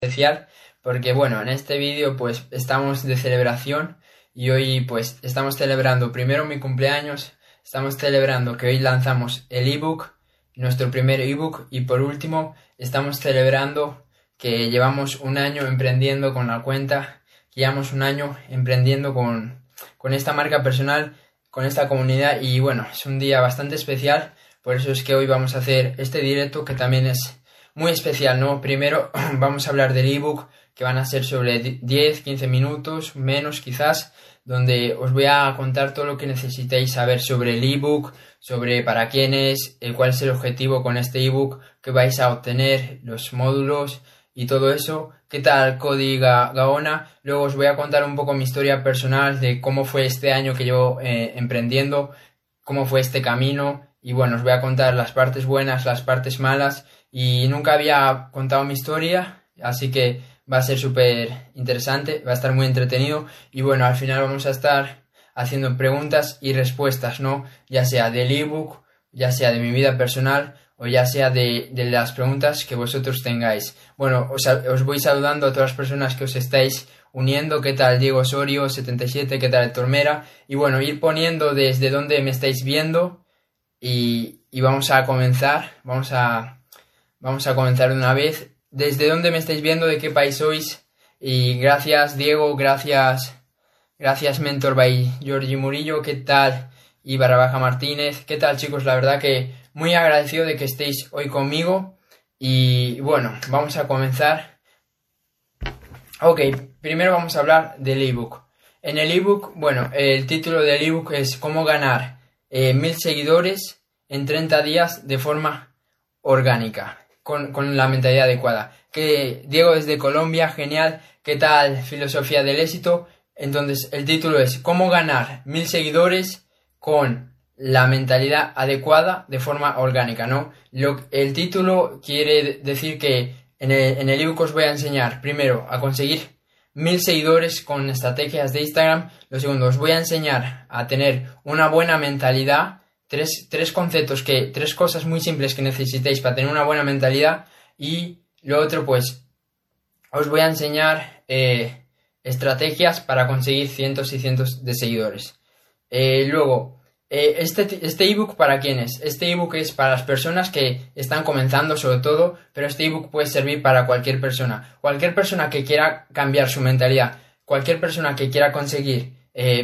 especial porque bueno, en este vídeo pues estamos de celebración y hoy pues estamos celebrando primero mi cumpleaños, estamos celebrando que hoy lanzamos el ebook, nuestro primer ebook y por último estamos celebrando que llevamos un año emprendiendo con la cuenta, que llevamos un año emprendiendo con, con esta marca personal, con esta comunidad y bueno, es un día bastante especial, por eso es que hoy vamos a hacer este directo que también es muy especial, ¿no? Primero vamos a hablar del ebook que van a ser sobre 10, 15 minutos, menos quizás, donde os voy a contar todo lo que necesitéis saber sobre el ebook, sobre para quién es, el cuál es el objetivo con este ebook que vais a obtener, los módulos y todo eso. ¿Qué tal Cody Gaona? Luego os voy a contar un poco mi historia personal de cómo fue este año que llevo eh, emprendiendo, cómo fue este camino y bueno, os voy a contar las partes buenas, las partes malas y nunca había contado mi historia, así que va a ser súper interesante, va a estar muy entretenido y bueno, al final vamos a estar haciendo preguntas y respuestas, ¿no? Ya sea del ebook, ya sea de mi vida personal o ya sea de, las preguntas que vosotros tengáis. Bueno, os, os, voy saludando a todas las personas que os estáis uniendo, qué tal Diego Osorio 77, qué tal Tormera y bueno, ir poniendo desde dónde me estáis viendo y, y vamos a comenzar, vamos a Vamos a comenzar de una vez. ¿Desde dónde me estáis viendo? ¿De qué país sois? Y gracias Diego, gracias, gracias Mentor by Giorgi Murillo, ¿qué tal? Y Barrabaja Martínez, ¿qué tal chicos? La verdad que muy agradecido de que estéis hoy conmigo. Y bueno, vamos a comenzar. Ok, primero vamos a hablar del ebook. En el ebook, bueno, el título del ebook es cómo ganar eh, mil seguidores en 30 días de forma orgánica con, la mentalidad adecuada. Que Diego es de Colombia, genial. ¿Qué tal filosofía del éxito? Entonces el título es ¿Cómo ganar mil seguidores con la mentalidad adecuada de forma orgánica? ¿no? el título quiere decir que en el, en el ebook os voy a enseñar primero a conseguir mil seguidores con estrategias de Instagram. Lo segundo, os voy a enseñar a tener una buena mentalidad tres, tres conceptos, que, tres cosas muy simples que necesitéis para tener una buena mentalidad. Y lo otro, pues, os voy a enseñar eh, estrategias para conseguir cientos y cientos de seguidores. Eh, luego, eh, este, este ebook para quién es? Este ebook es para las personas que están comenzando sobre todo, pero este ebook puede servir para cualquier persona. Cualquier persona que quiera cambiar su mentalidad, cualquier persona que quiera conseguir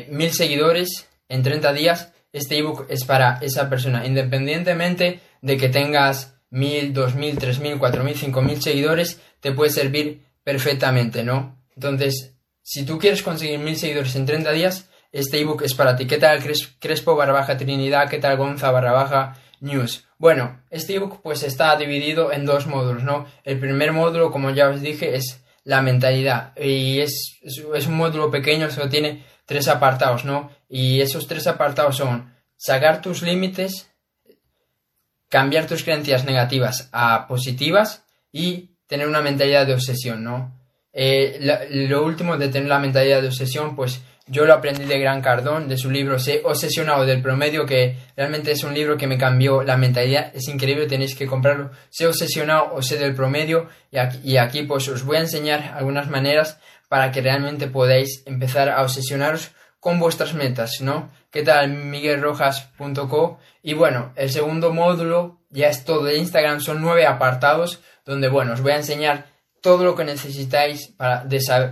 mil seguidores en 30 días, este ebook es para esa persona, independientemente de que tengas mil, dos mil, tres mil, cuatro mil, cinco mil seguidores, te puede servir perfectamente, ¿no? Entonces, si tú quieres conseguir mil seguidores en 30 días, este ebook es para ti. ¿Qué tal Crespo barra baja Trinidad? ¿Qué tal Gonza barra baja News? Bueno, este ebook pues está dividido en dos módulos, ¿no? El primer módulo, como ya os dije, es la mentalidad y es, es un módulo pequeño, solo tiene tres apartados, ¿no? Y esos tres apartados son sacar tus límites, cambiar tus creencias negativas a positivas y tener una mentalidad de obsesión, ¿no? Eh, lo, último de tener la mentalidad de obsesión, pues yo lo aprendí de Gran Cardón, de su libro Sé obsesionado del promedio, que realmente es un libro que me cambió la mentalidad, es increíble, tenéis que comprarlo. Sé obsesionado o sé del promedio, y aquí, y aquí pues os voy a enseñar algunas maneras para que realmente podáis empezar a obsesionaros con vuestras metas, ¿no? ¿Qué tal? miguelrojas.co y bueno, el segundo módulo ya es todo de Instagram, son nueve apartados donde, bueno, os voy a enseñar todo lo que necesitáis para,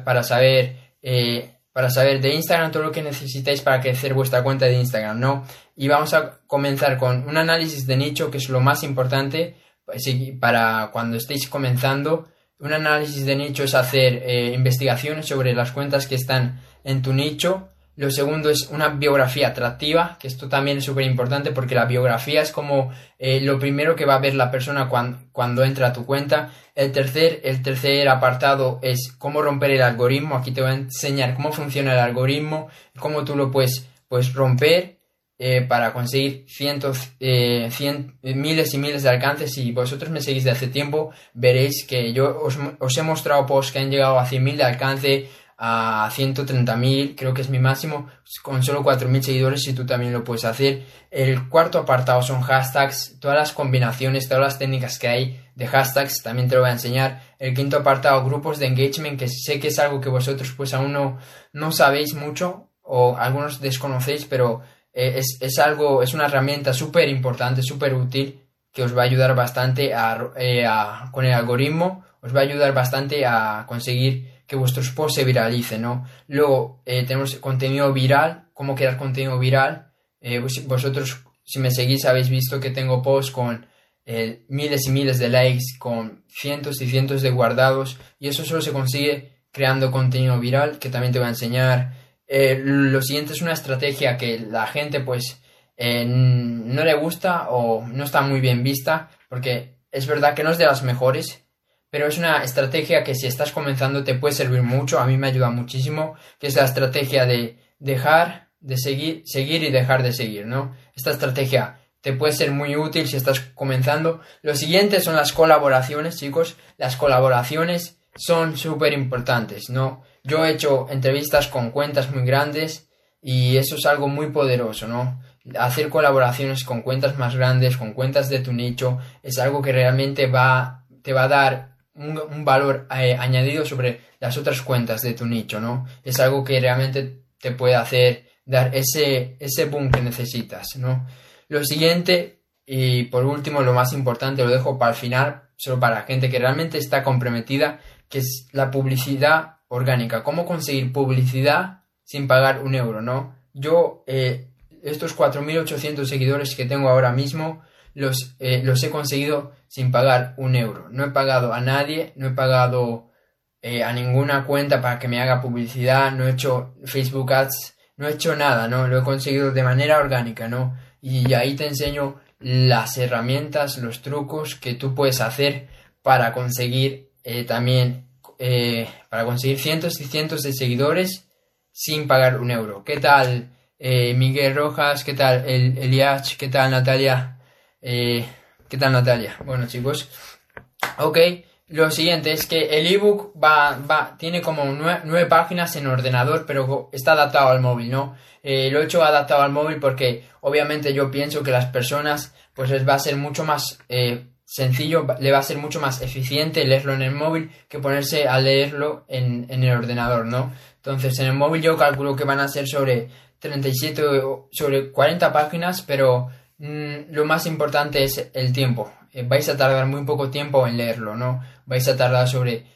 para saber eh, para saber de Instagram todo lo que necesitáis para crecer vuestra cuenta de Instagram, ¿no? Y vamos a comenzar con un análisis de nicho que es lo más importante pues, para cuando estéis comenzando un análisis de nicho es hacer eh, investigaciones sobre las cuentas que están en tu nicho. Lo segundo es una biografía atractiva, que esto también es súper importante porque la biografía es como eh, lo primero que va a ver la persona cuando, cuando, entra a tu cuenta. El tercer, el tercer apartado es cómo romper el algoritmo. Aquí te voy a enseñar cómo funciona el algoritmo, cómo tú lo puedes, romper eh, para conseguir cientos, eh, miles y miles de alcances. Si vosotros me seguís de hace tiempo, veréis que yo os, he mostrado posts que han llegado a 100.000 de alcance, a 130.000, creo que es mi máximo, con solo 4.000 seguidores si tú también lo puedes hacer. El cuarto apartado son hashtags, todas las combinaciones, todas las técnicas que hay de hashtags, también te lo voy a enseñar. El quinto apartado, grupos de engagement, que sé que es algo que vosotros pues aún no, no sabéis mucho o algunos desconocéis, pero eh, es, es, algo, es una herramienta súper importante, súper útil que os va a ayudar bastante a, eh, con el algoritmo, os va a ayudar bastante a conseguir que vuestros posts se viralicen, ¿no? Luego eh, tenemos contenido viral, cómo crear contenido viral. Eh, vosotros, si me seguís, habéis visto que tengo posts con eh, miles y miles de likes, con cientos y cientos de guardados, y eso solo se consigue creando contenido viral, que también te voy a enseñar. lo siguiente es una estrategia que la gente, pues, no le gusta o no está muy bien vista, porque es verdad que no es de las mejores, pero es una estrategia que si estás comenzando te puede servir mucho, a mí me ayuda muchísimo, que es la estrategia de dejar de seguir, seguir y dejar de seguir, ¿no? Esta estrategia te puede ser muy útil si estás comenzando. Lo siguiente son las colaboraciones, chicos. Las colaboraciones son súper importantes, ¿no? Yo he hecho entrevistas con cuentas muy grandes y eso es algo muy poderoso, ¿no? Hacer colaboraciones con cuentas más grandes, con cuentas de tu nicho, es algo que realmente va, te va a dar un, valor eh, añadido sobre las otras cuentas de tu nicho, ¿no? Es algo que realmente te puede hacer dar ese, ese boom que necesitas, ¿no? Lo siguiente, y por último, lo más importante, lo dejo para el final, solo para la gente que realmente está comprometida, que es la publicidad orgánica. ¿Cómo conseguir publicidad sin pagar un euro, no? Yo, eh, estos 4.800 seguidores que tengo ahora mismo, los, eh, los he conseguido sin pagar un euro. No he pagado a nadie, no he pagado eh, a ninguna cuenta para que me haga publicidad, no he hecho Facebook Ads, no he hecho nada, ¿no? Lo he conseguido de manera orgánica, ¿no? Y ahí te enseño las herramientas, los trucos que tú puedes hacer para conseguir eh, también, para conseguir cientos y cientos de seguidores sin pagar un euro. ¿Qué tal Miguel Rojas? ¿Qué tal el Eliach? ¿Qué tal Natalia? Eh, ¿Qué tal Natalia? Bueno chicos, ok, lo siguiente es que el ebook va, va, tiene como nueve, páginas en ordenador, pero está adaptado al móvil, ¿no? Eh, lo he hecho adaptado al móvil porque obviamente yo pienso que las personas pues les va a ser mucho más eh, sencillo, le va a ser mucho más eficiente leerlo en el móvil que ponerse a leerlo en, en el ordenador, ¿no? Entonces en el móvil yo calculo que van a ser sobre 37 sobre 40 páginas, pero Mm, lo más importante es el tiempo. Eh, vais a tardar muy poco tiempo en leerlo, ¿no? Vais a tardar sobre,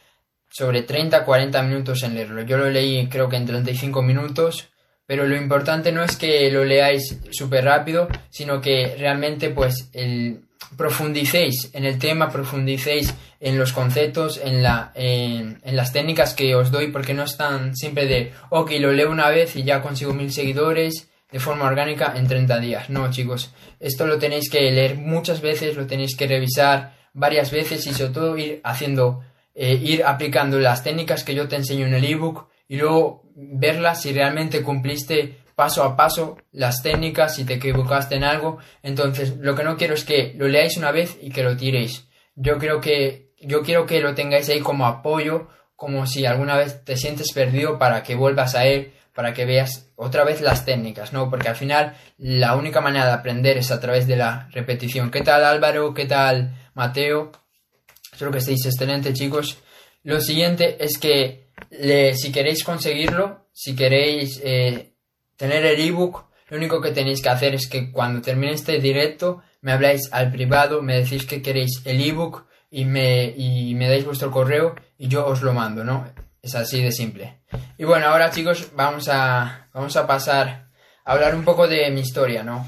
sobre 30, 40 minutos en leerlo. Yo lo leí creo que en 35 minutos, pero lo importante no es que lo leáis súper rápido, sino que realmente pues el, profundicéis en el tema, profundicéis en los conceptos, en, la, en, en, las técnicas que os doy, porque no están siempre de, ok, lo leo una vez y ya consigo mil seguidores de forma orgánica en 30 días. No, chicos, esto lo tenéis que leer muchas veces, lo tenéis que revisar varias veces y sobre todo ir haciendo, eh, ir aplicando las técnicas que yo te enseño en el ebook y luego verlas si realmente cumpliste paso a paso las técnicas, si te equivocaste en algo. Entonces, lo que no quiero es que lo leáis una vez y que lo tiréis. Yo creo que, yo quiero que lo tengáis ahí como apoyo, como si alguna vez te sientes perdido para que vuelvas a él, para que veas otra vez las técnicas, ¿no? Porque al final la única manera de aprender es a través de la repetición. ¿Qué tal Álvaro? ¿Qué tal Mateo? Espero que estéis excelentes chicos. Lo siguiente es que si queréis conseguirlo, si queréis eh, tener el ebook, lo único que tenéis que hacer es que cuando termine este directo me habláis al privado, me decís que queréis el ebook y me, y me dais vuestro correo y yo os lo mando, ¿no? Es así de simple. Y bueno, ahora chicos, vamos a, vamos a pasar a hablar un poco de mi historia, ¿no?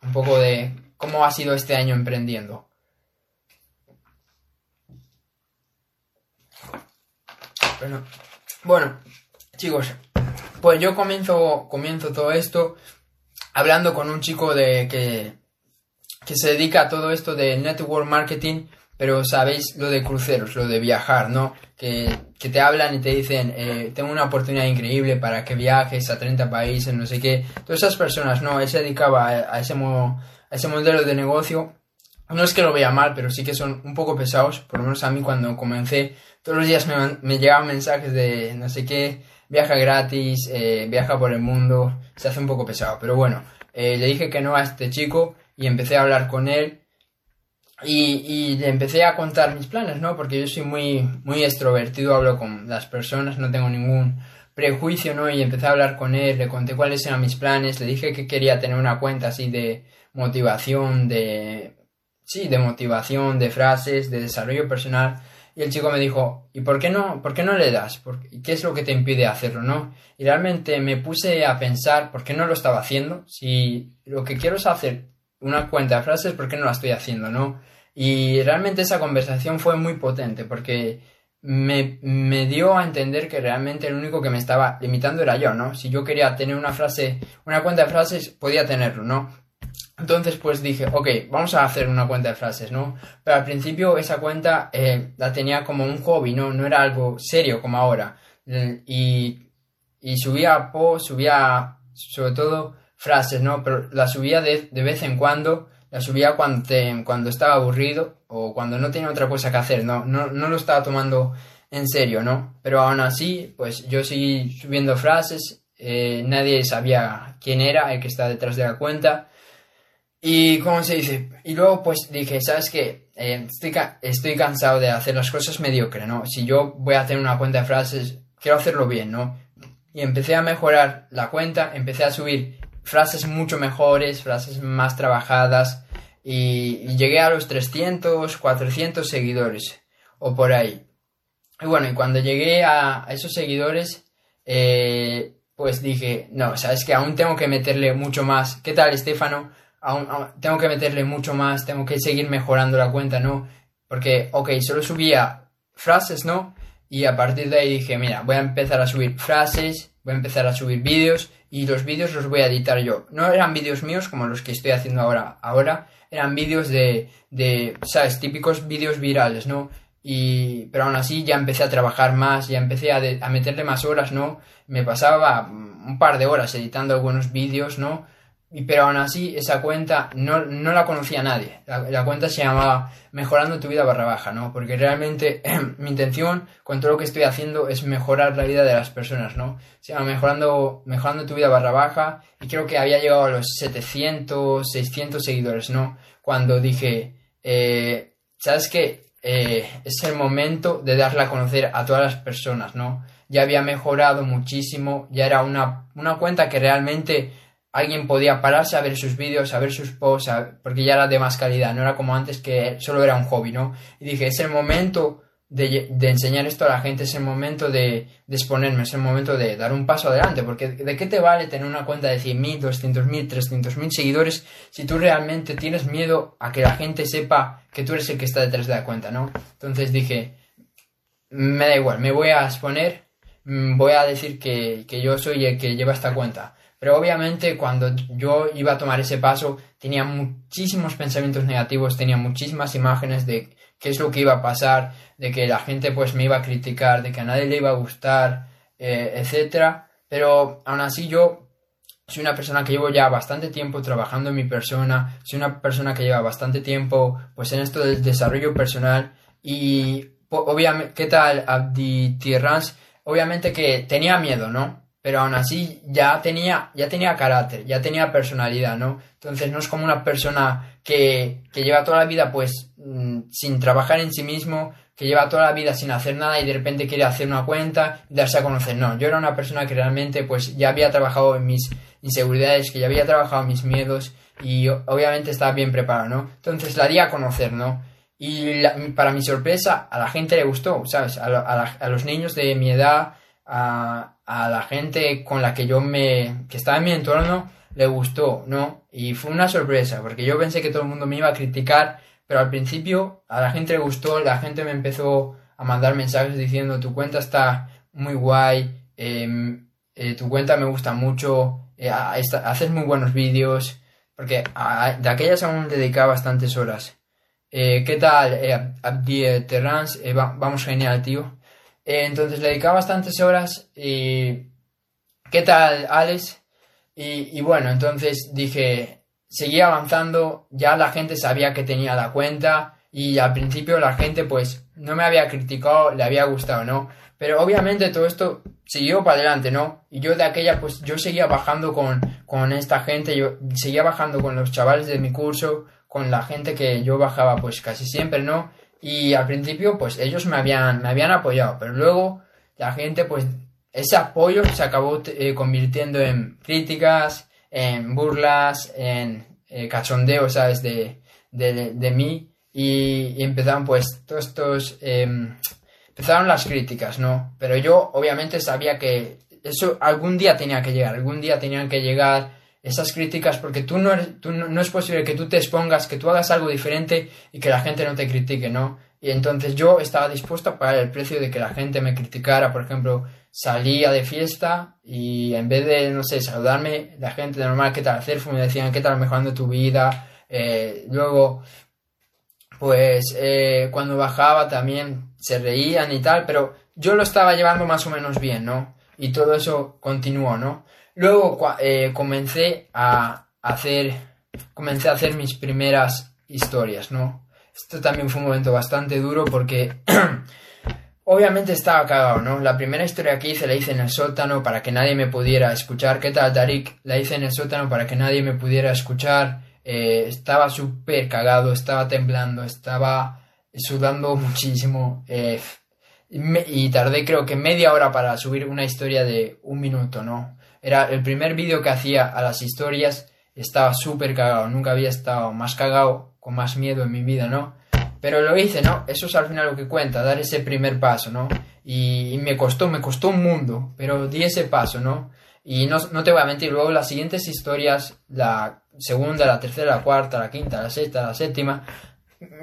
Un poco de cómo ha sido este año emprendiendo. Bueno, bueno chicos, pues yo comienzo, comienzo todo esto hablando con un chico de que, que se dedica a todo esto de network marketing pero sabéis lo de cruceros, lo de viajar, ¿no? Que, te hablan y te dicen, eh, tengo una oportunidad increíble para que viajes a 30 países, no sé qué. Todas esas personas, no, él se dedicaba a, ese, a ese modelo de negocio no es que lo vea mal, pero sí que son un poco pesados. Por lo menos a mí cuando comencé, todos los días me, me llegaban mensajes de no sé qué, viaja gratis, eh, viaja por el mundo, se hace un poco pesado. Pero bueno, eh, le dije que no a este chico y empecé a hablar con él y, y, empecé a contar mis planes, ¿no? Porque yo soy muy, muy extrovertido, hablo con las personas, no tengo ningún prejuicio, ¿no? Y empecé a hablar con él, le conté cuáles eran mis planes, le dije que quería tener una cuenta así de motivación, de... Sí, de motivación, de frases, de desarrollo personal. Y el chico me dijo, ¿y por qué no, por qué no le das? ¿Qué es lo que te impide hacerlo, no? Y realmente me puse a pensar por qué no lo estaba haciendo. Si lo que quiero es hacer una cuenta de frases, ¿por qué no la estoy haciendo, no? Y realmente esa conversación fue muy potente porque me, me, dio a entender que realmente el único que me estaba limitando era yo, ¿no? Si yo quería tener una frase, una cuenta de frases, podía tenerlo, ¿no? Entonces pues dije, ok, vamos a hacer una cuenta de frases, ¿no? Pero al principio esa cuenta eh, la tenía como un hobby, ¿no? No era algo serio como ahora. Y, y subía post, subía sobre todo frases, ¿no? Pero la subía de, de vez en cuando la subía cuando, cuando estaba aburrido o cuando no tenía otra cosa que hacer, no, no, no lo estaba tomando en serio, ¿no? Pero aún así, pues yo seguí subiendo frases, eh, nadie sabía quién era el que está detrás de la cuenta. Y, ¿cómo se dice? Y luego, pues dije, ¿sabes qué? Eh, estoy, estoy cansado de hacer las cosas mediocre, ¿no? Si yo voy a tener una cuenta de frases, quiero hacerlo bien, ¿no? Y empecé a mejorar la cuenta, empecé a subir frases mucho mejores, frases más trabajadas y, llegué a los 300, 400 seguidores o por ahí. Y bueno, y cuando llegué a, esos seguidores, eh, pues dije, no, sabes que aún tengo que meterle mucho más. ¿Qué tal, Estefano? Aún, tengo que meterle mucho más, tengo que seguir mejorando la cuenta, ¿no? Porque, ok, solo subía frases, ¿no? Y a partir de ahí dije, mira, voy a empezar a subir frases, voy a empezar a subir vídeos y los vídeos los voy a editar yo. No eran vídeos míos como los que estoy haciendo ahora. Ahora eran vídeos de, de, ¿sabes? Típicos vídeos virales, ¿no? Y, pero aún así ya empecé a trabajar más, ya empecé a, a meterle más horas, ¿no? Me pasaba un par de horas editando algunos vídeos, ¿no? Pero aún así esa cuenta no, no la conocía nadie. La, cuenta se llamaba Mejorando tu vida barra baja, ¿no? Porque realmente mi intención con todo lo que estoy haciendo es mejorar la vida de las personas, ¿no? Se llama Mejorando, mejorando tu vida barra baja y creo que había llegado a los 700, 600 seguidores, ¿no? Cuando dije, eh, ¿sabes qué? Eh, es el momento de darla a conocer a todas las personas, ¿no? Ya había mejorado muchísimo, ya era una, una cuenta que realmente alguien podía pararse a ver sus vídeos, a ver sus posts, porque ya era de más calidad, no era como antes que solo era un hobby, ¿no? Y dije, es el momento de, enseñar esto a la gente, es el momento de, exponerme, es el momento de dar un paso adelante, porque ¿de qué te vale tener una cuenta de 100.000, 200.000, 300.000 seguidores si tú realmente tienes miedo a que la gente sepa que tú eres el que está detrás de la cuenta, ¿no? Entonces dije, me da igual, me voy a exponer, mm, voy a decir que, que yo soy el que lleva esta cuenta pero obviamente cuando yo iba a tomar ese paso tenía muchísimos pensamientos negativos, tenía muchísimas imágenes de qué es lo que iba a pasar, de que la gente pues me iba a criticar, de que a nadie le iba a gustar, eh, etc. Pero aún así yo soy una persona que llevo ya bastante tiempo trabajando en mi persona, soy una persona que lleva bastante tiempo pues en esto del desarrollo personal y obviamente, ¿qué tal Abdi Tirrans? Obviamente que tenía miedo, ¿no? Pero aún así ya tenía, ya tenía carácter, ya tenía personalidad, ¿no? Entonces no es como una persona que, que lleva toda la vida pues mm, sin trabajar en sí mismo, que lleva toda la vida sin hacer nada y de repente quiere hacer una cuenta y darse a conocer. No, yo era una persona que realmente pues ya había trabajado en mis inseguridades, que ya había trabajado en mis miedos y obviamente estaba bien preparado, ¿no? Entonces la di a conocer, ¿no? Y para mi sorpresa, a la gente le gustó, ¿sabes? A, a los niños de mi edad, a, a la gente con la que yo me, que estaba en mi entorno, le gustó, ¿no? Y fue una sorpresa, porque yo pensé que todo el mundo me iba a criticar, pero al principio a la gente le gustó, la gente me empezó a mandar mensajes diciendo tu cuenta está muy guay, em, eh, tu cuenta me gusta mucho, eh, haces muy buenos vídeos, porque de aquellas aún dedicaba bastantes horas. Eh, ¿Qué tal, Abdi Terrans? vamos genial, tío. Eh, entonces le dedicaba bastantes horas y... ¿Qué tal, Alex? Y, bueno, entonces dije, seguía avanzando, ya la gente sabía que tenía la cuenta y al principio la gente pues no me había criticado, le había gustado, ¿no? Pero obviamente todo esto siguió para adelante, ¿no? Y yo de aquella pues yo seguía bajando con, con esta gente, yo seguía bajando con los chavales de mi curso, con la gente que yo bajaba pues casi siempre, ¿no? Y al principio pues ellos me habían, me habían apoyado, pero luego la gente pues ese apoyo se acabó eh, convirtiendo en críticas, en burlas, en eh, cachondeo, ¿sabes? De, de, de mí y, empezaron pues todos estos... Em, empezaron las críticas, ¿no? Pero yo obviamente sabía que eso algún día tenía que llegar, algún día tenían que llegar esas críticas porque tú no, tú no, es posible que tú te expongas, que tú hagas algo diferente y que la gente no te critique, ¿no? Y entonces yo estaba dispuesto a pagar el precio de que la gente me criticara, por ejemplo, salía de fiesta y en vez de, no sé, saludarme, la gente normal, ¿qué tal hacer? Me decían, ¿qué tal mejorando tu vida? Eh, luego, pues eh, cuando bajaba también se reían y tal, pero yo lo estaba llevando más o menos bien, ¿no? Y todo eso continuó, ¿no? Luego eh, comencé a hacer, comencé a hacer mis primeras historias, ¿no? Esto también fue un momento bastante duro porque obviamente estaba cagado, ¿no? La primera historia que hice la hice en el sótano para que nadie me pudiera escuchar. ¿Qué tal, Tarik? La hice en el sótano para que nadie me pudiera escuchar. Eh, estaba súper cagado, estaba temblando, estaba sudando muchísimo eh, y, tardé creo que media hora para subir una historia de un minuto, ¿no? Era el primer vídeo que hacía a las historias, estaba súper cagado, nunca había estado más cagado, con más miedo en mi vida, ¿no? Pero lo hice, ¿no? Eso es al final lo que cuenta, dar ese primer paso, ¿no? Y, me costó, me costó un mundo, pero di ese paso, ¿no? Y no, no, te voy a mentir, luego las siguientes historias, la segunda, la tercera, la cuarta, la quinta, la sexta, la séptima,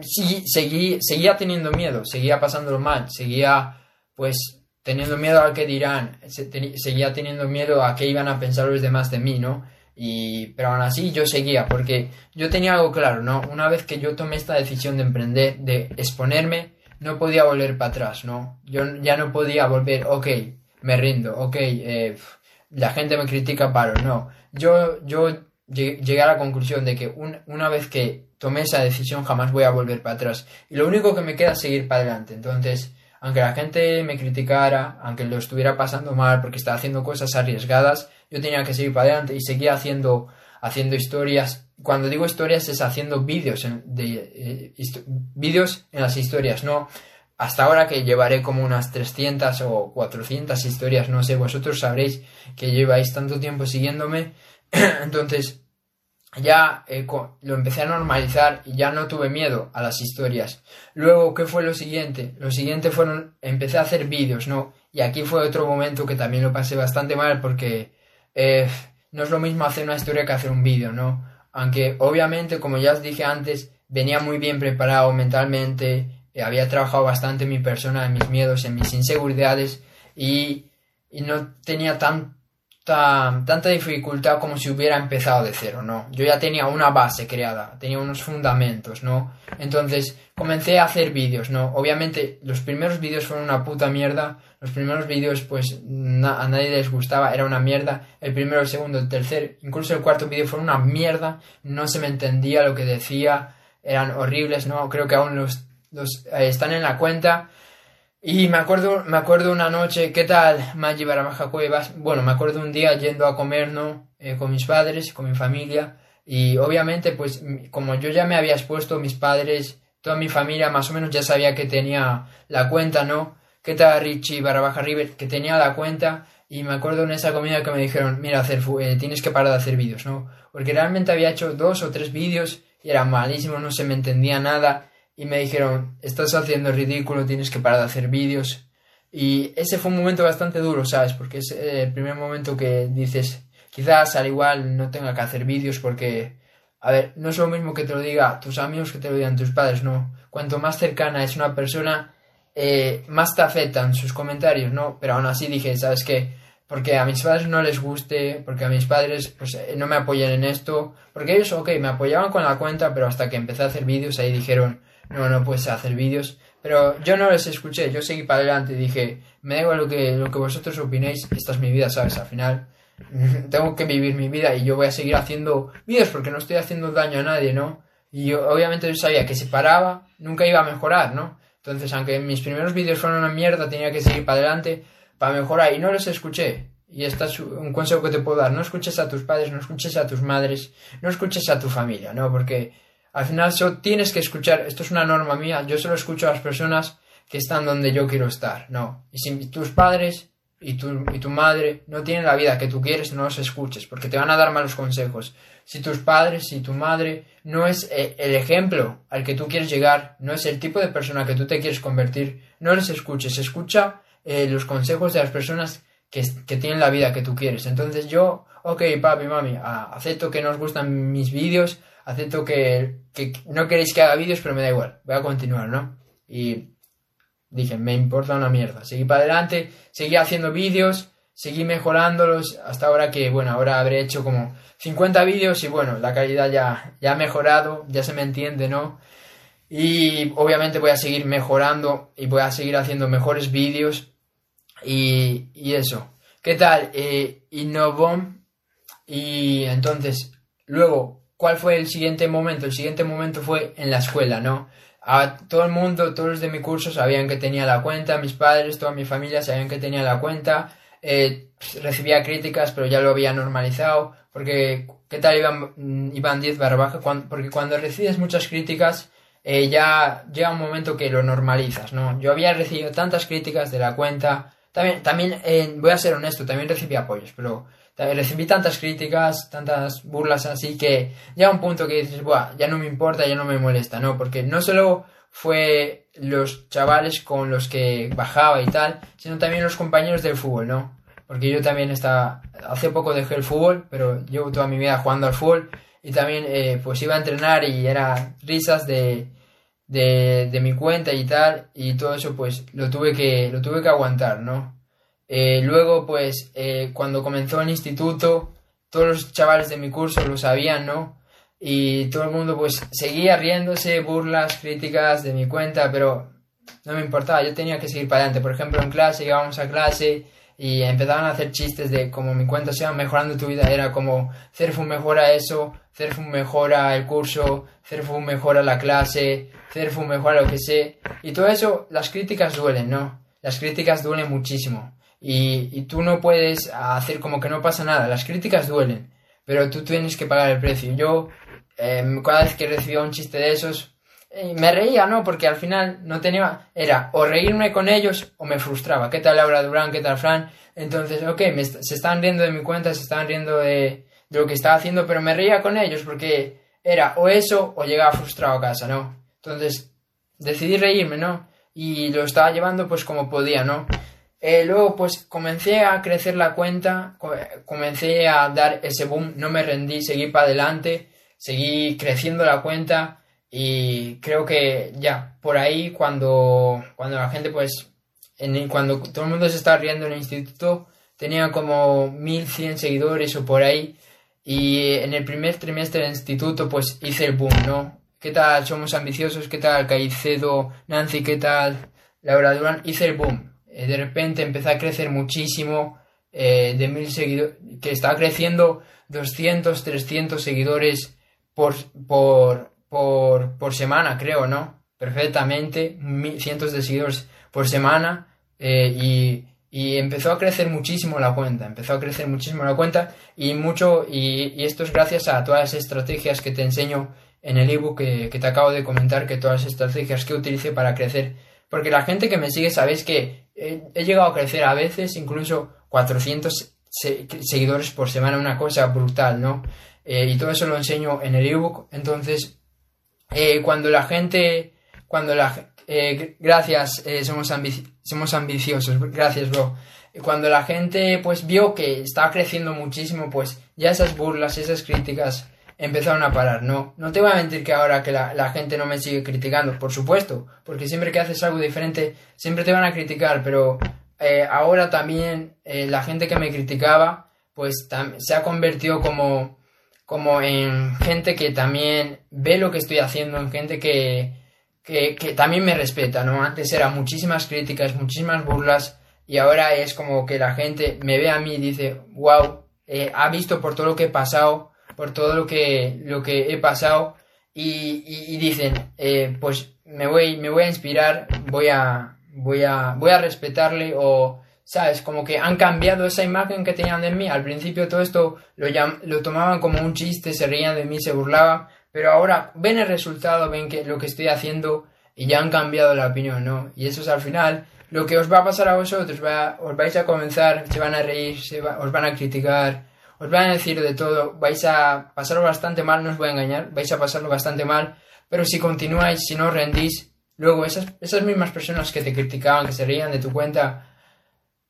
sí, seguí, seguía teniendo miedo, seguía pasándolo mal, seguía pues teniendo miedo a qué dirán, seguía teniendo miedo a qué iban a pensar los demás de mí, ¿no? Y, pero aún así yo seguía, porque yo tenía algo claro, ¿no? Una vez que yo tomé esta decisión de emprender, de exponerme, no podía volver para atrás, ¿no? Yo ya no podía volver, ok, me rindo, ok, eh, la gente me critica, paro. No, yo, yo llegué a la conclusión de que una vez que tomé esa decisión jamás voy a volver para atrás. Y lo único que me queda es seguir para adelante. Entonces, aunque la gente me criticara, aunque lo estuviera pasando mal porque estaba haciendo cosas arriesgadas, yo tenía que seguir para adelante y seguía haciendo, haciendo historias. Cuando digo historias es haciendo vídeos de eh, vídeos en las historias, no hasta ahora que llevaré como unas 300 o 400 historias, no sé, vosotros sabréis que lleváis tanto tiempo siguiéndome, entonces ya eh, lo empecé a normalizar y ya no tuve miedo a las historias. Luego, ¿qué fue lo siguiente? Lo siguiente fueron, empecé a hacer vídeos, ¿no? Y aquí fue otro momento que también lo pasé bastante mal porque eh, no es lo mismo hacer una historia que hacer un vídeo, ¿no? Aunque obviamente, como ya os dije antes, venía muy bien preparado mentalmente, eh, había trabajado bastante en mi persona, en mis miedos, en mis inseguridades y, no tenía tanta, dificultad como si hubiera empezado de cero, ¿no? Yo ya tenía una base creada, tenía unos fundamentos, ¿no? Entonces comencé a hacer vídeos, ¿no? Obviamente los primeros vídeos fueron una puta mierda, los primeros vídeos pues a nadie les gustaba, era una mierda, el primero, el segundo, el tercer, incluso el cuarto vídeo fue una mierda, no se me entendía lo que decía, eran horribles, ¿no? Creo que aún los los, eh, están en la cuenta. Y me acuerdo, me acuerdo una noche, ¿qué tal, Maggi Barabaja Cuevas? Bueno, me acuerdo un día yendo a comer, ¿no? Eh, con mis padres, con mi familia. Y obviamente, pues, como yo ya me había expuesto, mis padres, toda mi familia más o menos ya sabía que tenía la cuenta, ¿no? ¿Qué tal, Richie Barabaja River? Que tenía la cuenta. Y me acuerdo en esa comida que me dijeron, mira, hacer, eh, tienes que parar de hacer vídeos, ¿no? Porque realmente había hecho dos o tres vídeos y era malísimo, no se me entendía nada y me dijeron, estás haciendo ridículo, tienes que parar de hacer vídeos. Y ese fue un momento bastante duro, ¿sabes? Porque es eh, el primer momento que dices, quizás al igual no tenga que hacer vídeos porque, a ver, no es lo mismo que te lo diga tus amigos que te lo digan tus padres, ¿no? Cuanto más cercana es una persona, eh, más te afectan sus comentarios, ¿no? Pero aún así dije, ¿sabes qué? Porque a mis padres no les guste, porque a mis padres pues eh, no me apoyan en esto, porque ellos, ok, me apoyaban con la cuenta, pero hasta que empecé a hacer vídeos ahí dijeron, no, no puedes hacer vídeos. Pero yo no les escuché, yo seguí para adelante y dije, me da igual lo que, lo que vosotros opinéis, esta es mi vida, ¿sabes? Al final, tengo que vivir mi vida y yo voy a seguir haciendo vídeos porque no estoy haciendo daño a nadie, ¿no? Y yo, obviamente yo sabía que si paraba, nunca iba a mejorar, ¿no? Entonces, aunque mis primeros vídeos fueron una mierda, tenía que seguir para adelante para mejorar y no los escuché. Y este es un consejo que te puedo dar. No escuches a tus padres, no escuches a tus madres, no escuches a tu familia, ¿no? Porque al final solo tienes que escuchar, esto es una norma mía, yo solo escucho a las personas que están donde yo quiero estar, ¿no? Y si tus padres y tu, y tu madre no tienen la vida que tú quieres, no los escuches, porque te van a dar malos consejos. Si tus padres y tu madre no es eh, el ejemplo al que tú quieres llegar, no es el tipo de persona que tú te quieres convertir, no les escuches, escucha eh, los consejos de las personas que, tienen la vida que tú quieres. Entonces yo, ok, papi, mami, acepto que no os gustan mis vídeos, acepto que, no queréis que haga vídeos, pero me da igual, voy a continuar, ¿no? Y dije, me importa una mierda. Seguí para adelante, seguí haciendo vídeos, seguí mejorándolos hasta ahora que, bueno, ahora habré hecho como 50 vídeos y bueno, la calidad ya, ya ha mejorado, ya se me entiende, ¿no? Y obviamente voy a seguir mejorando y voy a seguir haciendo mejores vídeos y, y eso. ¿Qué tal? Eh. Y entonces, luego, ¿cuál fue el siguiente momento? El siguiente momento fue en la escuela, ¿no? A todo el mundo, todos los de mi curso sabían que tenía la cuenta, mis padres, toda mi familia sabían que tenía la cuenta, eh, recibía críticas, pero ya lo había normalizado, porque ¿qué tal Iván, mm, Iván 10 barra porque cuando recibes muchas críticas, eh, ya llega un momento que lo normalizas, ¿no? Yo había recibido tantas críticas de la cuenta, también, también eh, voy a ser honesto, también recibí apoyos, pero recibí tantas críticas, tantas burlas así que llega un punto que dices, Buah, ya no me importa, ya no me molesta, ¿no? Porque no solo fue los chavales con los que bajaba y tal, sino también los compañeros del fútbol, ¿no? Porque yo también estaba, hace poco dejé el fútbol, pero llevo toda mi vida jugando al fútbol y también eh, pues iba a entrenar y era risas de, de, de mi cuenta y tal y todo eso pues lo tuve que, lo tuve que aguantar, ¿no? Eh, luego, pues, eh, cuando comenzó el instituto, todos los chavales de mi curso lo sabían, ¿no? Y todo el mundo, pues, seguía riéndose, burlas, críticas de mi cuenta, pero no me importaba, yo tenía que seguir para adelante. Por ejemplo, en clase, íbamos a clase y empezaban a hacer chistes de como mi cuenta se iba mejorando tu vida, era como Cerfu mejora eso, Cerfu mejora el curso, Cerfu mejora la clase, Cerfu mejora lo que sé. Y todo eso, las críticas duelen, ¿no? Las críticas duelen muchísimo y, tú no puedes hacer como que no pasa nada. Las críticas duelen, pero tú tienes que pagar el precio. Yo, em, cada vez que recibía un chiste de esos, eh, me reía, ¿no? Porque al final no tenía, era o reírme con ellos o me frustraba. ¿Qué tal Laura Durán? ¿Qué tal Fran? Entonces, ok, se están riendo de mi cuenta, se están riendo de, de lo que estaba haciendo, pero me reía con ellos porque era o eso o llegaba frustrado a casa, ¿no? Entonces, decidí reírme, ¿no? Y lo estaba llevando pues como podía, ¿no? Eh, luego pues comencé a crecer la cuenta, comencé a dar ese boom, no me rendí, seguí para adelante, seguí creciendo la cuenta y creo que ya, por ahí cuando, cuando la gente pues, en cuando todo el mundo se estaba riendo en el instituto, tenía como 1100 seguidores o por ahí y en el primer trimestre del instituto pues hice el boom, ¿no? ¿Qué tal? Somos ambiciosos, ¿qué tal? Caicedo, Nancy, ¿qué tal? Laura Durán, hice el boom eh, de repente empezó a crecer muchísimo, eh, de mil seguidores, que estaba creciendo 200, 300 seguidores por, por, por, por semana, creo, ¿no? Perfectamente, cientos de seguidores por semana eh, y, y, empezó a crecer muchísimo la cuenta, empezó a crecer muchísimo la cuenta y mucho, y, y esto es gracias a todas las estrategias que te enseño en el ebook que, que te acabo de comentar, que todas las estrategias que utilicé para crecer, porque la gente que me sigue sabéis que he, llegado a crecer a veces incluso 400 seguidores por semana, una cosa brutal, ¿no? Eh, y todo eso lo enseño en el ebook. Entonces, eh, cuando la gente, cuando la, eh, gracias, somos, somos ambiciosos, gracias, bro. Cuando la gente, pues, vio que estaba creciendo muchísimo, pues, ya esas burlas, esas críticas, empezaron a parar. No, no te voy a mentir que ahora que la, gente no me sigue criticando, por supuesto, porque siempre que haces algo diferente, siempre te van a criticar, pero eh, ahora también eh, la gente que me criticaba, pues se ha convertido como, como en gente que también ve lo que estoy haciendo, en gente que, que, que también me respeta, ¿no? Antes eran muchísimas críticas, muchísimas burlas, y ahora es como que la gente me ve a mí y dice, wow, eh, ha visto por todo lo que he pasado, por todo lo que, lo que he pasado y, dicen, eh, pues me voy, me voy a inspirar, voy a, voy a, voy a respetarle o, ¿sabes? Como que han cambiado esa imagen que tenían de mí. Al principio todo esto lo, lo tomaban como un chiste, se reían de mí, se burlaban, pero ahora ven el resultado, ven que lo que estoy haciendo y ya han cambiado la opinión, ¿no? Y eso es al final lo que os va a pasar a vosotros, va, os vais a comenzar, se van a reír, se os van a criticar, os van a decir de todo, vais a pasarlo bastante mal, no os voy a engañar, vais a pasarlo bastante mal, pero si continuáis, si no rendís, luego esas, esas mismas personas que te criticaban, que se reían de tu cuenta,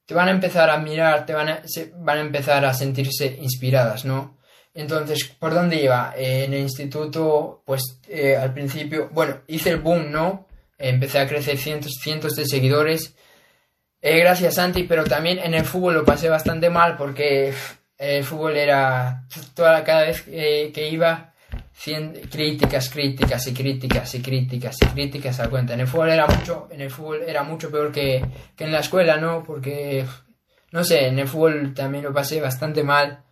te van a empezar a mirar, te van a, van a empezar a sentirse inspiradas, ¿no? Entonces, ¿por dónde iba? Eh, en el instituto, pues eh, al principio, bueno, hice el boom, ¿no? empecé a crecer cientos, cientos de seguidores. Eh, gracias, Santi, pero también en el fútbol lo pasé bastante mal porque el fútbol era toda cada vez que iba críticas, críticas y críticas y críticas y críticas a cuenta. En el fútbol era mucho, en el fútbol era mucho peor que, que en la escuela, ¿no? Porque no sé, en el fútbol también lo pasé bastante mal.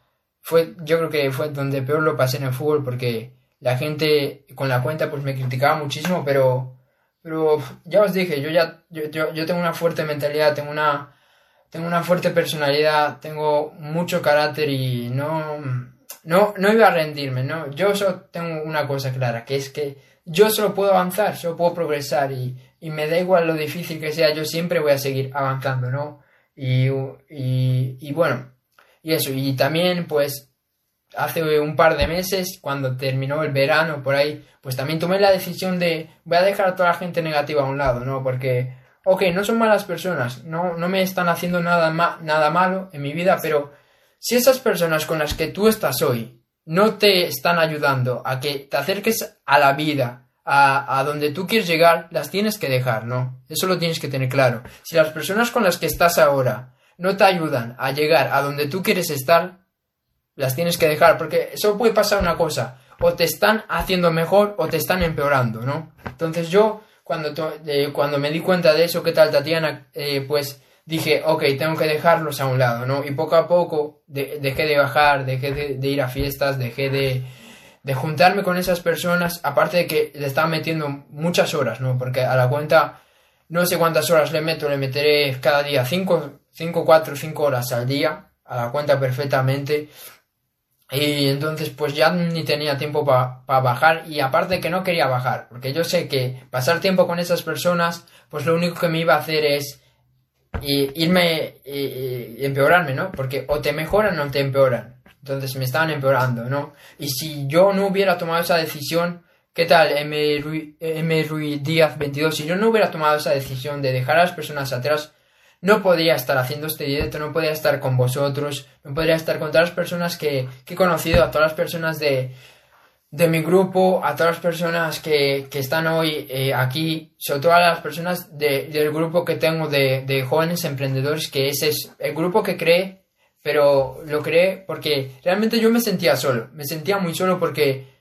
Fue, yo creo que fue donde peor lo pasé en el fútbol porque la gente con la cuenta pues me criticaba muchísimo, pero pero ya os dije, yo ya yo, yo, yo tengo una fuerte mentalidad, tengo una tengo una fuerte personalidad, tengo mucho carácter y no no, no iba a rendirme, ¿no? Yo solo tengo una cosa clara, que es que yo solo puedo avanzar, solo puedo progresar y, y me da igual lo difícil que sea, yo siempre voy a seguir avanzando, ¿no? Y, y, y bueno, y eso, y también pues hace un par de meses, cuando terminó el verano por ahí, pues también tomé la decisión de voy a dejar a toda la gente negativa a un lado, ¿no? Porque, ok, no son malas personas, no, no me están haciendo nada, ma nada malo en mi vida, pero si esas personas con las que tú estás hoy no te están ayudando a que te acerques a la vida, a, a, donde tú quieres llegar, las tienes que dejar, ¿no? Eso lo tienes que tener claro. Si las personas con las que estás ahora no te ayudan a llegar a donde tú quieres estar, las tienes que dejar, porque eso puede pasar una cosa, o te están haciendo mejor o te están empeorando, ¿no? Entonces yo, cuando, cuando me di cuenta de eso, ¿qué tal Tatiana? Eh, pues dije, ok, tengo que dejarlos a un lado, ¿no? Y poco a poco dejé de bajar, dejé de, ir a fiestas, dejé de, de, juntarme con esas personas, aparte de que le estaba metiendo muchas horas, ¿no? Porque a la cuenta, no sé cuántas horas le meto, le meteré cada día, 5, 5, 4, 5 horas al día, a la cuenta perfectamente. Y entonces pues ya ni tenía tiempo para bajar y aparte que no quería bajar, porque yo sé que pasar tiempo con esas personas, pues lo único que me iba a hacer es irme y, empeorarme, ¿no? Porque o te mejoran o te empeoran. Entonces me estaban empeorando, ¿no? Y si yo no hubiera tomado esa decisión, ¿qué tal? M. Ruiz Díaz 22, si yo no hubiera tomado esa decisión de dejar a las personas atrás, no podría estar haciendo este directo, no podría estar con vosotros, no podría estar con todas las personas que, que he conocido, a todas las personas de, de mi grupo, a todas las personas que, que están hoy eh, aquí, sobre todo a las personas de, del grupo que tengo de, de, jóvenes emprendedores, que ese es el grupo que cree, pero lo cree porque realmente yo me sentía solo, me sentía muy solo porque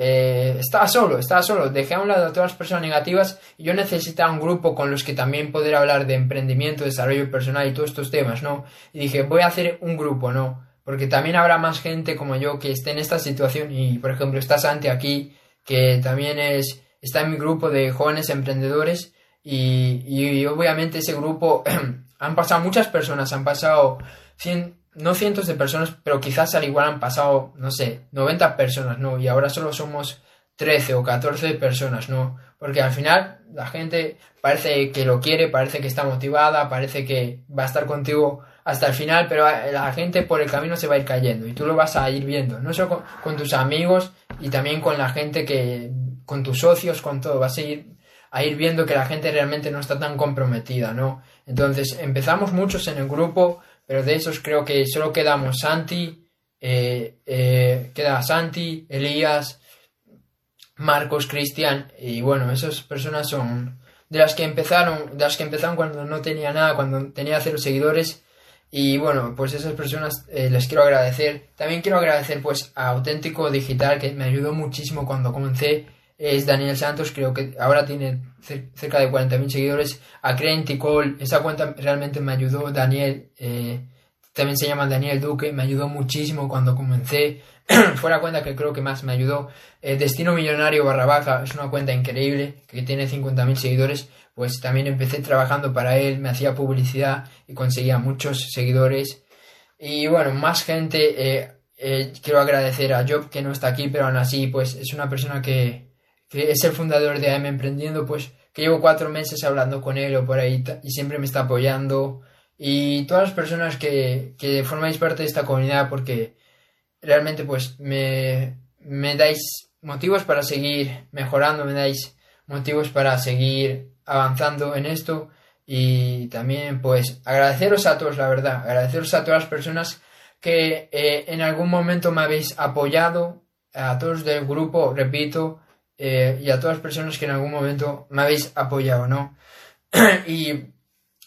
eh, estaba solo, estaba solo, dejé a un lado a todas las personas negativas y yo necesitaba un grupo con los que también poder hablar de emprendimiento, desarrollo personal y todos estos temas, ¿no? Y dije, voy a hacer un grupo, ¿no? porque también habrá más gente como yo que esté en esta situación y por ejemplo está Santi aquí que también es está en mi grupo de jóvenes emprendedores y, obviamente ese grupo han pasado muchas personas han pasado no cientos de personas pero quizás al igual han pasado no sé 90 personas no y ahora solo somos 13 o 14 personas no porque al final la gente parece que lo quiere parece que está motivada parece que va a estar contigo hasta el final, pero la gente por el camino se va a ir cayendo y tú lo vas a ir viendo, no solo con, tus amigos y también con la gente que, con tus socios, con todo, vas a ir, a ir viendo que la gente realmente no está tan comprometida, ¿no? Entonces empezamos muchos en el grupo, pero de esos creo que solo quedamos Santi, eh, eh, queda Santi, Elías, Marcos, Cristian y bueno, esas personas son de las que empezaron, de las que empezaron cuando no tenía nada, cuando tenía cero seguidores y bueno, pues esas personas eh, les quiero agradecer. También quiero agradecer pues a Auténtico Digital que me ayudó muchísimo cuando comencé. Es Daniel Santos, creo que ahora tiene cerca de 40.000 seguidores. A Call esa cuenta realmente me ayudó. Daniel, eh, también se llama Daniel Duque, me ayudó muchísimo cuando comencé. Fue la cuenta que creo que más me ayudó. Eh, Destino Millonario barra baja es una cuenta increíble que tiene 50.000 seguidores. Pues también empecé trabajando para él, me hacía publicidad y conseguía muchos seguidores. Y bueno, más gente. Eh, eh, quiero agradecer a Job que no está aquí, pero aún así, pues es una persona que, que es el fundador de AM Emprendiendo, pues que llevo cuatro meses hablando con él o por ahí y siempre me está apoyando. Y todas las personas que, que formáis parte de esta comunidad porque realmente pues me, me dais motivos para seguir mejorando, me dais motivos para seguir avanzando en esto. Y también pues agradeceros a todos, la verdad, agradeceros a todas las personas que eh, en algún momento me habéis apoyado, a todos del grupo, repito, eh, y a todas las personas que en algún momento me habéis apoyado, ¿no? y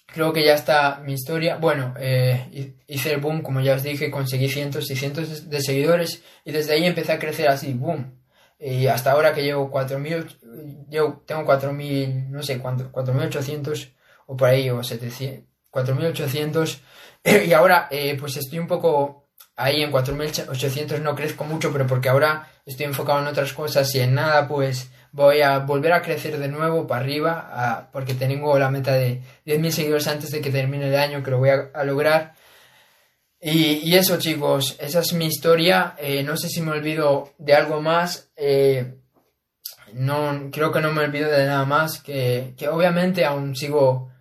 creo que ya está mi historia. Bueno, eh, hice el boom, como ya os dije, conseguí cientos y cientos de seguidores y desde ahí empecé a crecer así, boom. Y hasta ahora que llevo 4.000, yo tengo 4.000, no sé cuánto, 4.800 o por ahí, o 700, 4.800. y ahora eh, pues estoy un poco ahí en 4.800, no crezco mucho, pero porque ahora estoy enfocado en otras cosas y en nada, pues voy a volver a crecer de nuevo para arriba, porque tengo la meta de 10.000 seguidores antes de que termine el año, que lo voy a, lograr. Y, eso chicos, esa es mi historia. Eh, no sé si me olvido de algo más. Eh, no, creo que no me olvido de nada más. Que, que obviamente aún sigo.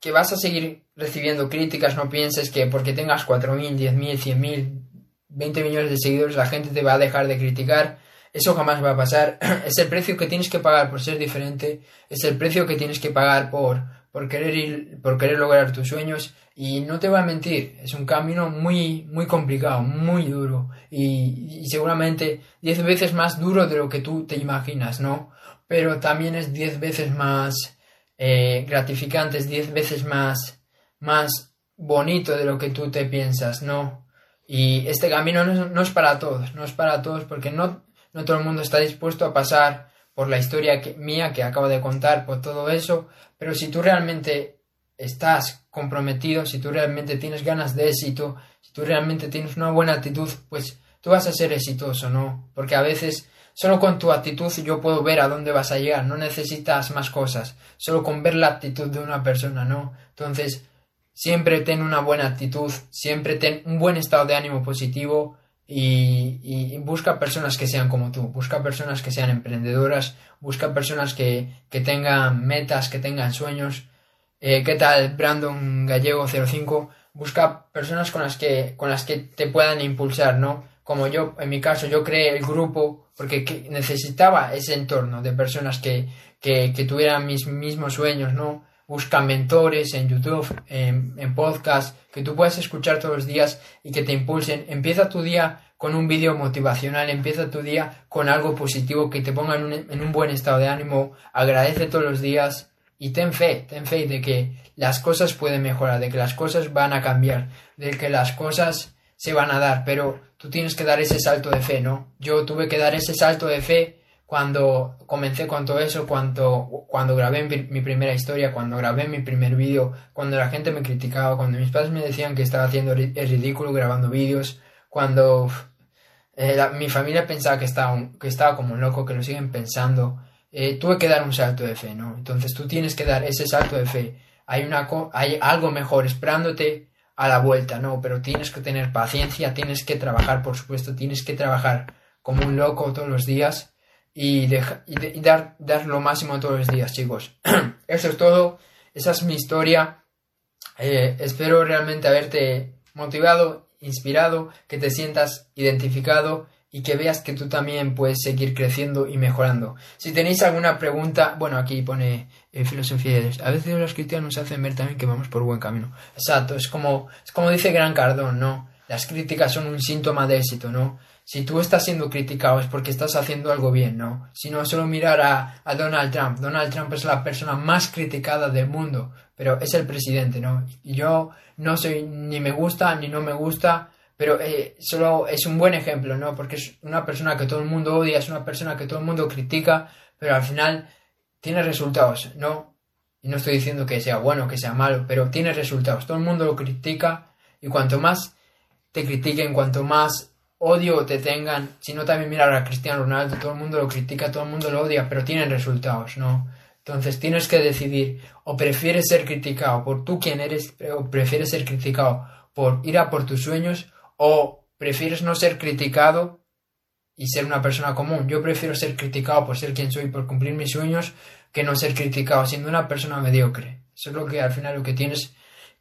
Que vas a seguir recibiendo críticas. No pienses que porque tengas 4.000, 10.000, 100.000, 20 millones de seguidores la gente te va a dejar de criticar. Eso jamás va a pasar. es el precio que tienes que pagar por ser diferente. Es el precio que tienes que pagar por, por, querer, ir, por querer lograr tus sueños. Y no te voy a mentir, es un camino muy, muy complicado, muy duro. Y, seguramente diez veces más duro de lo que tú te imaginas, ¿no? Pero también es diez veces más eh, gratificante, es diez veces más, más bonito de lo que tú te piensas, ¿no? Y este camino no no es para todos, no es para todos porque no, no todo el mundo está dispuesto a pasar por la historia mía que acabo de contar, por todo eso, pero si tú realmente estás comprometido, si tú realmente tienes ganas de éxito, si tú realmente tienes una buena actitud, pues tú vas a ser exitoso, ¿no? Porque a veces solo con tu actitud yo puedo ver a dónde vas a llegar, no necesitas más cosas, solo con ver la actitud de una persona, ¿no? Entonces, siempre ten una buena actitud, siempre ten un buen estado de ánimo positivo, y, busca personas que sean como tú, busca personas que sean emprendedoras, busca personas que, tengan metas, que tengan sueños. Eh, ¿Qué tal Brandon Gallego 05? Busca personas con las que, con las que te puedan impulsar, ¿no? Como yo, en mi caso, yo creé el grupo porque necesitaba ese entorno de personas que, que, que tuvieran mis mismos sueños, ¿no? Busca mentores en YouTube, en, en, podcast, que tú puedas escuchar todos los días y que te impulsen. Empieza tu día con un vídeo motivacional, empieza tu día con algo positivo que te ponga en un, en un buen estado de ánimo, agradece todos los días y ten fe, ten fe de que las cosas pueden mejorar, de que las cosas van a cambiar, de que las cosas se van a dar, pero tú tienes que dar ese salto de fe, ¿no? Yo tuve que dar ese salto de fe cuando comencé con eso, cuando, cuando grabé mi, primera historia, cuando grabé mi primer vídeo, cuando la gente me criticaba, cuando mis padres me decían que estaba haciendo el ridículo grabando vídeos, cuando eh, mi familia pensaba que estaba, que estaba como un loco, que lo siguen pensando, eh, tuve que dar un salto de fe, ¿no? Entonces tú tienes que dar ese salto de fe. Hay, una, hay algo mejor esperándote a la vuelta, ¿no? Pero tienes que tener paciencia, tienes que trabajar, por supuesto, tienes que trabajar como un loco todos los días y, y, dar, dar lo máximo todos los días, chicos. Eso es todo. Esa es mi historia. Eh, espero realmente haberte motivado, inspirado, que te sientas identificado y que veas que tú también puedes seguir creciendo y mejorando. Si tenéis alguna pregunta, bueno, aquí pone eh, filosofía A veces los cristianos hacen ver también que vamos por buen camino. Exacto, es como, es como dice Gran Cardón, ¿no? Las críticas son un síntoma de éxito, ¿no? Si tú estás siendo criticado es porque estás haciendo algo bien, ¿no? Si no, solo mirar a, Donald Trump. Donald Trump es la persona más criticada del mundo, pero es el presidente, ¿no? Y yo no soy, ni me gusta, ni no me gusta, pero eh, solo es un buen ejemplo, ¿no? Porque es una persona que todo el mundo odia, es una persona que todo el mundo critica, pero al final tiene resultados, ¿no? Y no estoy diciendo que sea bueno, que sea malo, pero tiene resultados. Todo el mundo lo critica Y cuanto más te critiquen, cuanto más odio te tengan, si no también mirar a Cristiano Ronaldo, todo el mundo lo critica, todo el mundo lo odia, pero tienen resultados, ¿no? Entonces tienes que decidir, o prefieres ser criticado por tú quien eres, o prefieres ser criticado por ir a por tus sueños, o prefieres no ser criticado y ser una persona común. Yo prefiero ser criticado por ser quien soy, por cumplir mis sueños, que no ser criticado siendo una persona mediocre. Eso es lo que al final lo que tienes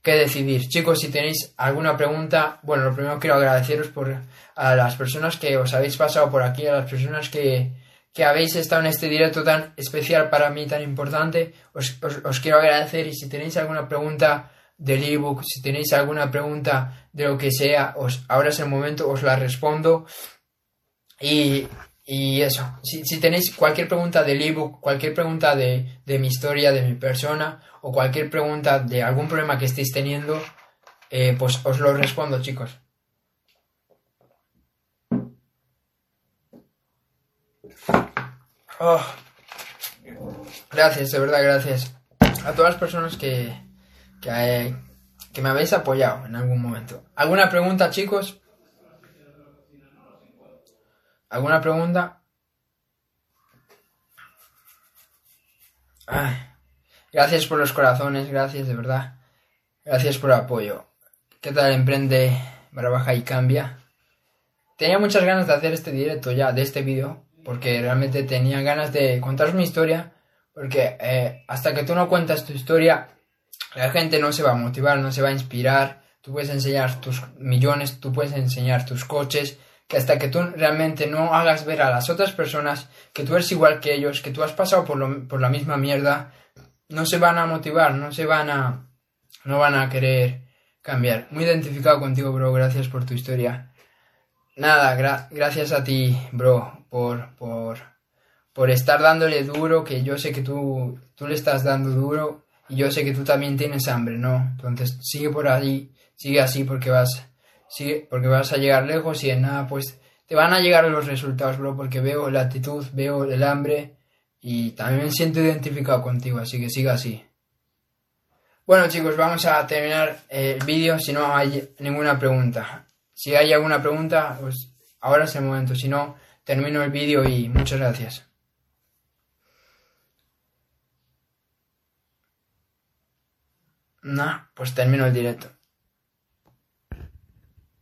que decidir. Chicos, si tenéis alguna pregunta, bueno, lo primero quiero agradeceros por a las personas que os habéis pasado por aquí, a las personas que, que habéis estado en este directo tan especial para mí, tan importante. Os, os, quiero agradecer y si tenéis alguna pregunta del ebook, si tenéis alguna pregunta de lo que sea, os, ahora es el momento, os la respondo. Y, y eso, si, si, tenéis cualquier pregunta del ebook, cualquier pregunta de, de, mi historia, de mi persona, o cualquier pregunta de algún problema que estéis teniendo, eh, pues os lo respondo, chicos. Oh. Gracias, de verdad, gracias. A todas las personas que, que, eh, que me habéis apoyado en algún momento. ¿Alguna pregunta, chicos? ¿Alguna pregunta? Gracias por los corazones, gracias de verdad. Gracias por el apoyo. ¿Qué tal emprende, baja y cambia? Tenía muchas ganas de hacer este directo ya, de este vídeo, porque realmente tenía ganas de contaros mi historia, porque eh, hasta que tú no cuentas tu historia, la gente no se va a motivar, no se va a inspirar. Tú puedes enseñar tus millones, tú puedes enseñar tus coches, que hasta que tú realmente no hagas ver a las otras personas que tú eres igual que ellos, que tú has pasado por, lo, por la misma mierda, no se van a motivar, no se van a, no van a querer cambiar. Muy identificado contigo, bro, gracias por tu historia. Nada, gracias a ti, bro, por, por, por estar dándole duro, que yo sé que tú, tú le estás dando duro y yo sé que tú también tienes hambre, ¿no? Entonces sigue por ahí, sigue así porque vas Sí, porque vas a llegar lejos y en nada, pues te van a llegar los resultados, bro, porque veo la actitud, veo el hambre y también me siento identificado contigo, así que siga así. Bueno chicos, vamos a terminar el vídeo si no hay ninguna pregunta. Si hay alguna pregunta, pues ahora es el momento, si no, termino el vídeo y muchas gracias. Nah, pues termino el directo.